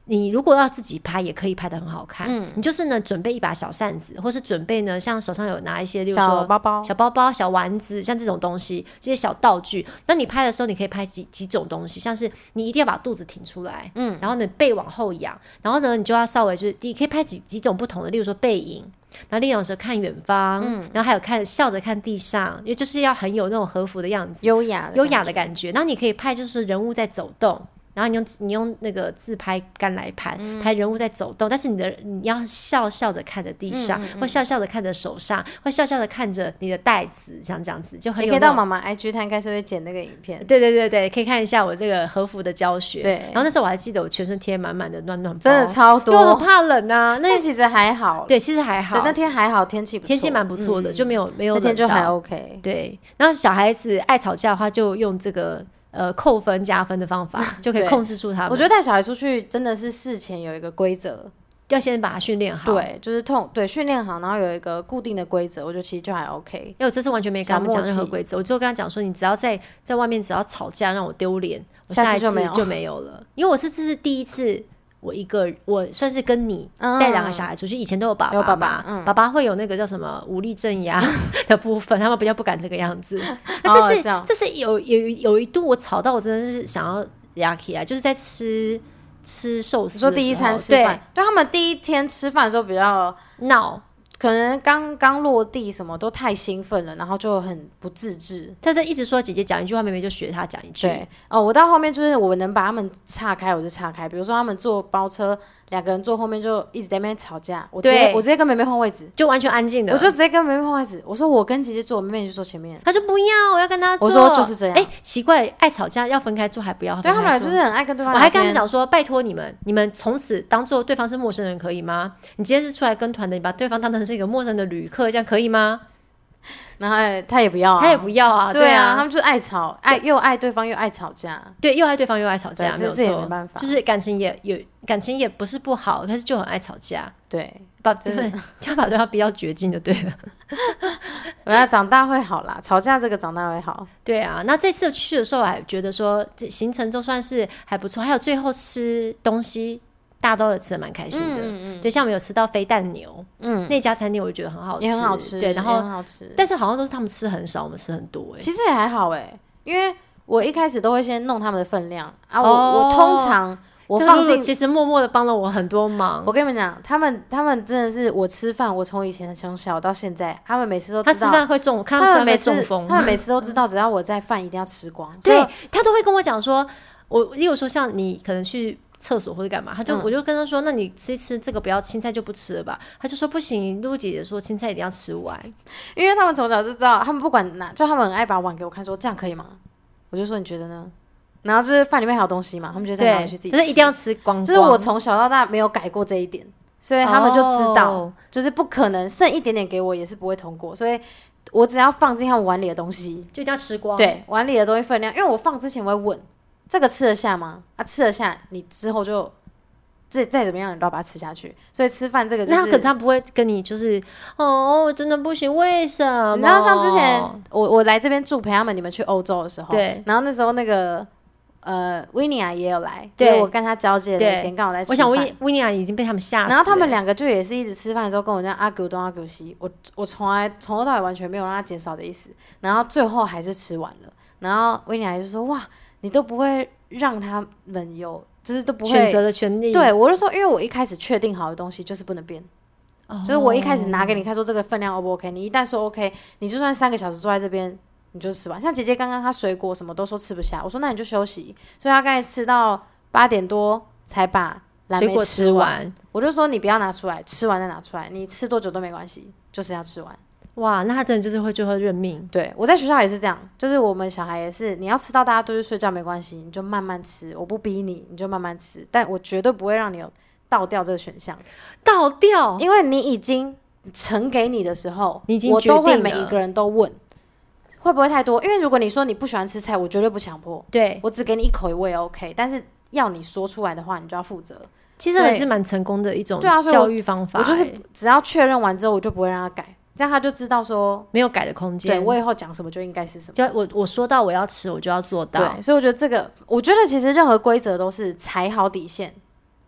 你如果要自己拍，也可以拍的很好看。嗯，你就是呢，准备一把小扇子，或是准备呢，像手上有拿一些，例如说包包、小包包、小丸子，像这种东西，这些小道具。那你拍的时候，你可以拍几几种东西，像是你一定要把肚子挺出来，嗯，然后呢背往后仰，然后呢你就要稍微就是你可以拍几几种不同的，例如说背影，然后另一种是看远方，嗯，然后还有看笑着看地上，因为就是要很有那种和服的样子，优雅优雅的感觉。然后你可以拍就是人物在走动。然后你用你用那个自拍杆来拍拍人物在走动，但是你的你要笑笑的看着地上，或笑笑的看着手上，或笑笑的看着你的袋子，像这样子就很有。可以到妈妈 IG，她应该是会剪那个影片。对对对对，可以看一下我这个和服的教学。对，然后那时候我还记得我全身贴满满的暖暖包，真的超多，因为我怕冷啊。那其实还好，对，其实还好。那天还好，天气天气蛮不错的，就没有没有那天就还 OK。对，然后小孩子爱吵架的话，就用这个。呃，扣分加分的方法 [laughs] 就可以控制住他们。我觉得带小孩出去真的是事前有一个规则，要先把他训练好。对，就是痛，对，训练好，然后有一个固定的规则，我觉得其实就还 OK。因为我这次完全没跟他们讲任何规则，我就跟他讲说，你只要在在外面只要吵架让我丢脸，我下一次就没有了。因为我这次是第一次。我一个，我算是跟你带两个小孩出去，以前都有爸爸爸爸爸会有那个叫什么武力镇压 [laughs] 的部分，他们比较不敢这个样子。[laughs] 那这是这是有有有一度我吵到我真的是想要压起来，就是在吃吃寿司，说第一餐吃饭，对他们第一天吃饭的时候比较闹。可能刚刚落地，什么都太兴奋了，然后就很不自制。他在一直说姐姐讲一句话，妹妹就学他讲一句。对哦，我到后面就是我能把他们岔开，我就岔开。比如说他们坐包车。两个人坐后面就一直在那边吵架，我直接我直接跟妹妹换位置，就完全安静的，我就直接跟妹妹换位置。我说我跟姐姐坐，妹妹就坐前面。她说不要，我要跟她坐。我说就是这样。哎，奇怪，爱吵架要分开坐还不要？对他们俩就是很爱跟对方。我还跟他们讲说，拜托你们，你们从此当做对方是陌生人可以吗？你今天是出来跟团的，你把对方当成是一个陌生的旅客，这样可以吗？然后他也不要，他也不要啊，对啊，他们就是爱吵，爱又爱对方又爱吵架，对，又爱对方又爱吵架，没有错，就是感情也有感情也不是不好，但是就很爱吵架，对，把就是就把对方逼到绝境就对了。[laughs] 我要长大会好啦，吵架这个长大会好。对啊，那这次去的时候还觉得说这行程都算是还不错，还有最后吃东西。大家都有吃的蛮开心的，对，像我们有吃到飞蛋牛，嗯，那家餐厅我就觉得很好吃，也很好吃，对，然后很好吃，但是好像都是他们吃很少，我们吃很多，哎，其实也还好，哎，因为我一开始都会先弄他们的分量。啊，我我通常我放进，其实默默的帮了我很多忙。我跟你们讲，他们他们真的是我吃饭，我从以前从小到现在，他们每次都他吃饭会中，他们每次中风，他们每次都知道，只要我在饭一定要吃光，对他都会跟我讲说，我例如说像你可能去。厕所或者干嘛，他就我就跟他说：“那你吃一吃这个，不要青菜就不吃了吧。”他就说：“不行，露姐姐说青菜一定要吃完，[laughs] 因为他们从小就知道，他们不管哪，就他们很爱把碗给我看，说这样可以吗？我就说你觉得呢？然后就是饭里面还有东西嘛，他们觉得再拿回去自己，就是一定要吃光。就是我从小到大没有改过这一点，所以他们就知道，就是不可能剩一点点给我也是不会通过，所以我只要放进他们碗里的东西，就一定要吃光。对，碗里的东西分量，因为我放之前我会问。这个吃得下吗？啊，吃得下，你之后就再再怎么样，你都要把它吃下去。所以吃饭这个，那可他不会跟你就是哦，真的不行，为什么？你知道像之前我我来这边住陪他们，你们去欧洲的时候，对，然后那时候那个呃维尼亚也有来，对我跟他交接的那天刚好在，我想维维尼亚已经被他们吓，然后他们两个就也是一直吃饭的时候跟我这样阿狗东阿狗西，我我从来从头到尾完全没有让他减少的意思，然后最后还是吃完了，然后维尼亚就说哇。你都不会让他们有，就是都不会选择的权利。对我就说，因为我一开始确定好的东西就是不能变，就是我一开始拿给你看说这个分量 O 不 OK？你一旦说 OK，你就算三个小时坐在这边，你就吃完。像姐姐刚刚她水果什么都说吃不下，我说那你就休息。所以她刚才吃到八点多才把蓝莓吃完，我就说你不要拿出来，吃完再拿出来，你吃多久都没关系，就是要吃完。哇，那他真的就是会就会认命。对我在学校也是这样，就是我们小孩也是，你要吃到大家都去睡觉没关系，你就慢慢吃，我不逼你，你就慢慢吃，但我绝对不会让你有倒掉这个选项。倒掉，因为你已经盛给你的时候，你已经我都会每一个人都问会不会太多，因为如果你说你不喜欢吃菜，我绝对不强迫。对我只给你一口我也 OK，但是要你说出来的话，你就要负责。其实也是蛮成功的一种教育方法。我就是只要确认完之后，我就不会让他改。这样他就知道说没有改的空间。对我以后讲什么就应该是什么。就我我说到我要吃，我就要做到。对，所以我觉得这个，我觉得其实任何规则都是踩好底线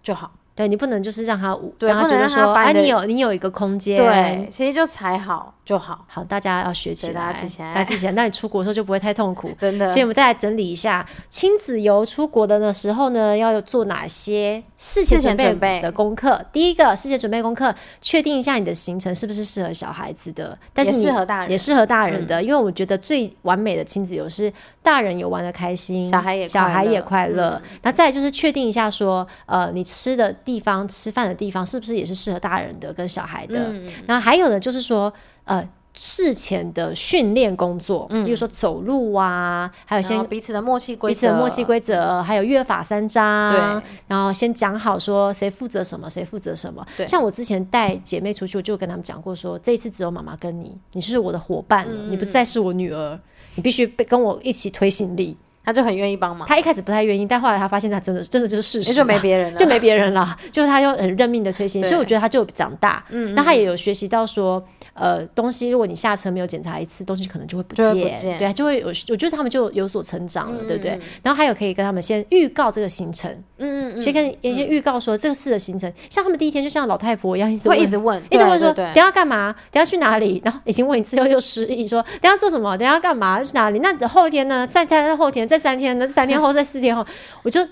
就好。对你不能就是让他，对，不能让他说，哎，你有你有一个空间。对，其实就踩好就好。好，大家要学起来，大家记起来，大家记起来，[laughs] 那你出国的时候就不会太痛苦，真的。所以我们再来整理一下，亲子游出国的的时候呢，要做哪些事前准备的功课？第一个，事前准备功课，确定一下你的行程是不是适合小孩子的，但是适合大人，也适合大人的。因为我觉得最完美的亲子游是大人游玩的开心，小孩也小孩也快乐。那再就是确定一下，说呃，你吃的地方、吃饭的地方是不是也是适合大人的跟小孩的？然后还有呢，就是说呃。事前的训练工作，嗯，比如说走路啊，还有先彼此的默契规则，彼此的默契规则，还有约法三章，对，然后先讲好说谁负责什么，谁负责什么。对，像我之前带姐妹出去，我就跟他们讲过，说这一次只有妈妈跟你，你是我的伙伴，你不再是我女儿，你必须被跟我一起推行李。他就很愿意帮忙。他一开始不太愿意，但后来他发现他真的真的就是事实，就没别人了，就没别人了。[laughs] 就是他就很认命的推行，所以我觉得他就长大。嗯，那他也有学习到说。呃，东西如果你下车没有检查一次，东西可能就会不见，对，就会有。我觉得他们就有所成长了，对不对？然后还有可以跟他们先预告这个行程，嗯嗯嗯，先跟先预告说这个次的行程，像他们第一天就像老太婆一样，一直会一直问，一直问说，等下干嘛？等下去哪里？然后已经问一次又又失忆，说等下做什么？等下干嘛？去哪里？那后天呢？再再再后天，再三天，那三天后，[laughs] 在四天后，我就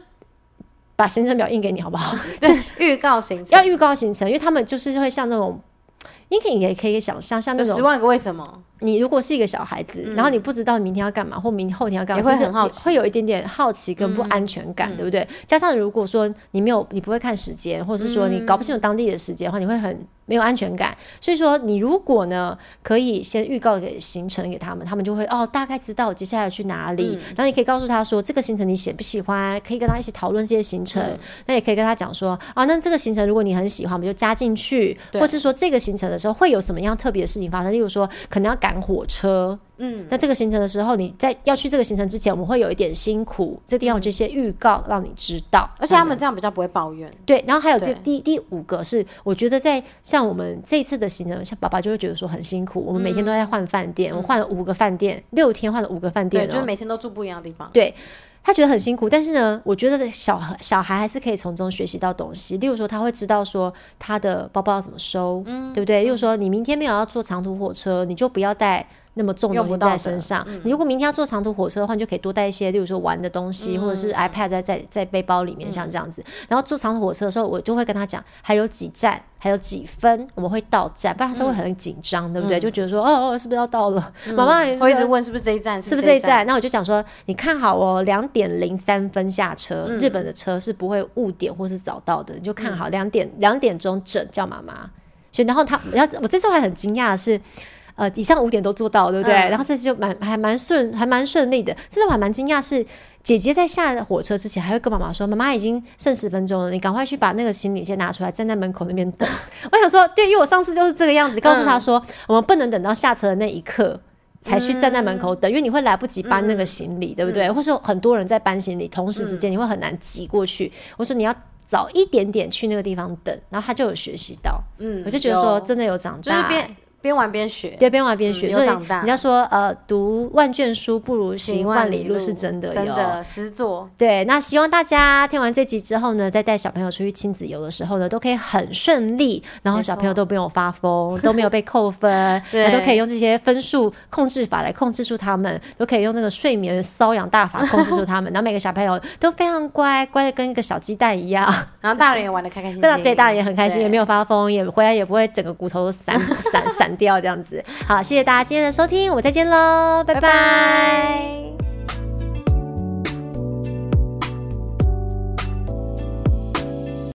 把行程表印给你，好不好？[laughs] 对，预告行程要预告行程，因为他们就是会像那种。你可以也可以想象，像那种十万个为什么。你如果是一个小孩子，然后你不知道明天要干嘛，或明后天要干嘛，会很好奇，会有一点点好奇跟不安全感，对不对？加上如果说你没有，你不会看时间，或者是说你搞不清楚当地的时间的话，你会很没有安全感。所以说，你如果呢，可以先预告给行程给他们，他们就会哦，大概知道接下来去哪里。然后你可以告诉他说，这个行程你喜不喜欢？可以跟他一起讨论这些行程。那也可以跟他讲说，啊，那这个行程如果你很喜欢，我们就加进去。或是说这个行程的时候会有什么样特别的事情发生？例如说，可能要赶火车。嗯，那这个行程的时候，你在要去这个行程之前，我们会有一点辛苦，这地方有这些预告让你知道，而且他们这样比较不会抱怨。对，然后还有这第第五个是，我觉得在像我们这次的行程，像爸爸就会觉得说很辛苦，我们每天都在换饭店，我换了五个饭店，六天换了五个饭店，对，就是每天都住不一样的地方。对他觉得很辛苦，但是呢，我觉得小小孩还是可以从中学习到东西，例如说他会知道说他的包包要怎么收，嗯，对不对？例如说你明天没有要坐长途火车，你就不要带。那么重的东西在身上，你如果明天要坐长途火车的话，你就可以多带一些，例如说玩的东西，或者是 iPad 在在在背包里面，像这样子。然后坐长途火车的时候，我就会跟他讲，还有几站，还有几分我们会到站，不然他都会很紧张，对不对？就觉得说，哦哦，是不是要到了？妈妈我一直问是不是这一站，是不是这一站？那我就讲说，你看好哦，两点零三分下车，日本的车是不会误点或是早到的，你就看好两点两点钟整叫妈妈。所以然后他，然后我这次还很惊讶的是。呃，以上五点都做到，对不对？然后这次就蛮还蛮顺，还蛮顺利的。这次我还蛮惊讶，是姐姐在下火车之前，还会跟妈妈说：“妈妈已经剩十分钟了，你赶快去把那个行李先拿出来，站在门口那边等。[laughs] ”我想说，对，因为我上次就是这个样子，告诉她说，我们不能等到下车的那一刻才去站在门口等，因为你会来不及搬那个行李，对不对？或是很多人在搬行李，同时之间你会很难挤过去。我说你要早一点点去那个地方等，然后他就有学习到，嗯，我就觉得说真的有长大。边玩边学，对，边玩边学，有长大。人家说，呃，读万卷书不如行万里路，是真的，真的实做。对，那希望大家听完这集之后呢，在带小朋友出去亲子游的时候呢，都可以很顺利，然后小朋友都不用发疯，都没有被扣分，[laughs] 对，都可以用这些分数控制法来控制住他们，都可以用那个睡眠瘙痒大法控制住他们，[laughs] 然后每个小朋友都非常乖，乖的跟一个小鸡蛋一样，然后大人也玩的开开心心，[laughs] 对，大人也很开心，也没有发疯，也回来也不会整个骨头都散散散。掉这样子，好，谢谢大家今天的收听，我们再见喽，拜拜。